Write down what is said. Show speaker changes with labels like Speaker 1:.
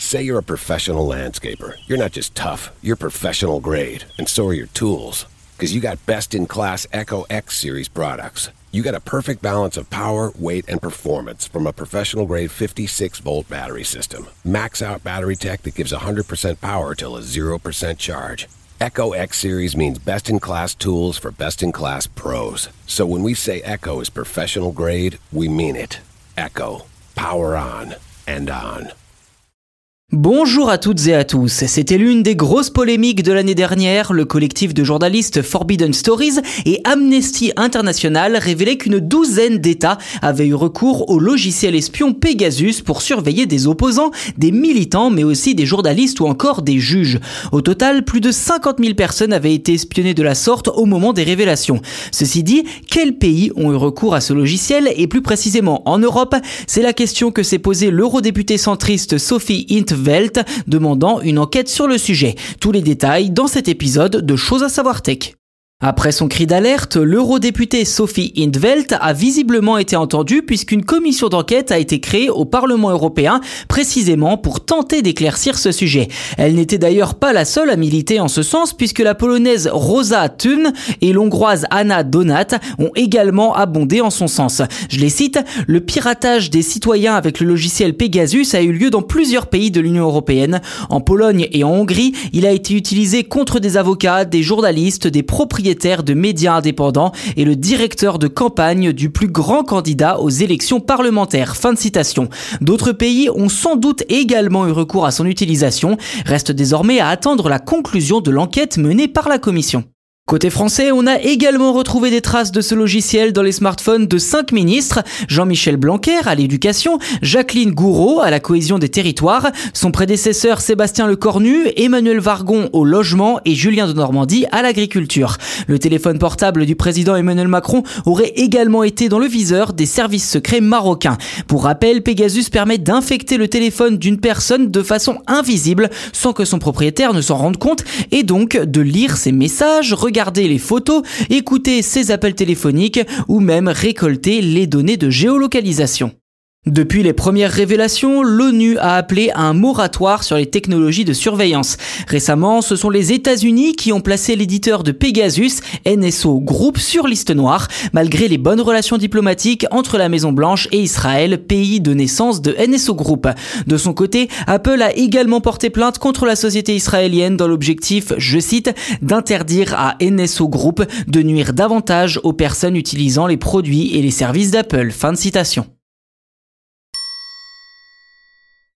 Speaker 1: Say you're a professional landscaper. You're not just tough, you're professional grade, and so are your tools. Because you got best in class Echo X series products. You got a perfect balance of power, weight, and performance from a professional grade 56 volt battery system. Max out battery tech that gives 100% power till a 0% charge. Echo X Series means best in class tools for best in class pros. So when we say Echo is professional grade, we mean it. Echo. Power on and on.
Speaker 2: Bonjour à toutes et à tous. C'était l'une des grosses polémiques de l'année dernière. Le collectif de journalistes Forbidden Stories et Amnesty International révélaient qu'une douzaine d'États avaient eu recours au logiciel espion Pegasus pour surveiller des opposants, des militants, mais aussi des journalistes ou encore des juges. Au total, plus de 50 000 personnes avaient été espionnées de la sorte au moment des révélations. Ceci dit, quels pays ont eu recours à ce logiciel et plus précisément en Europe? C'est la question que s'est posée l'eurodéputée centriste Sophie Int Welt, demandant une enquête sur le sujet. Tous les détails dans cet épisode de Choses à savoir tech. Après son cri d'alerte, l'eurodéputée Sophie Indvelt a visiblement été entendue puisqu'une commission d'enquête a été créée au Parlement européen précisément pour tenter d'éclaircir ce sujet. Elle n'était d'ailleurs pas la seule à militer en ce sens puisque la polonaise Rosa Thun et l'hongroise Anna Donat ont également abondé en son sens. Je les cite, le piratage des citoyens avec le logiciel Pegasus a eu lieu dans plusieurs pays de l'Union européenne. En Pologne et en Hongrie, il a été utilisé contre des avocats, des journalistes, des propriétaires de médias indépendants et le directeur de campagne du plus grand candidat aux élections parlementaires. Fin de citation. D'autres pays ont sans doute également eu recours à son utilisation. Reste désormais à attendre la conclusion de l'enquête menée par la commission. Côté français, on a également retrouvé des traces de ce logiciel dans les smartphones de cinq ministres, Jean-Michel Blanquer à l'éducation, Jacqueline Gouraud à la cohésion des territoires, son prédécesseur Sébastien Lecornu, Emmanuel Vargon au logement et Julien de Normandie à l'agriculture. Le téléphone portable du président Emmanuel Macron aurait également été dans le viseur des services secrets marocains. Pour rappel, Pegasus permet d'infecter le téléphone d'une personne de façon invisible sans que son propriétaire ne s'en rende compte et donc de lire ses messages, regarder regarder les photos, écouter ses appels téléphoniques ou même récolter les données de géolocalisation. Depuis les premières révélations, l'ONU a appelé à un moratoire sur les technologies de surveillance. Récemment, ce sont les États-Unis qui ont placé l'éditeur de Pegasus, NSO Group, sur liste noire, malgré les bonnes relations diplomatiques entre la Maison-Blanche et Israël, pays de naissance de NSO Group. De son côté, Apple a également porté plainte contre la société israélienne dans l'objectif, je cite, d'interdire à NSO Group de nuire davantage aux personnes utilisant les produits et les services d'Apple. Fin de citation.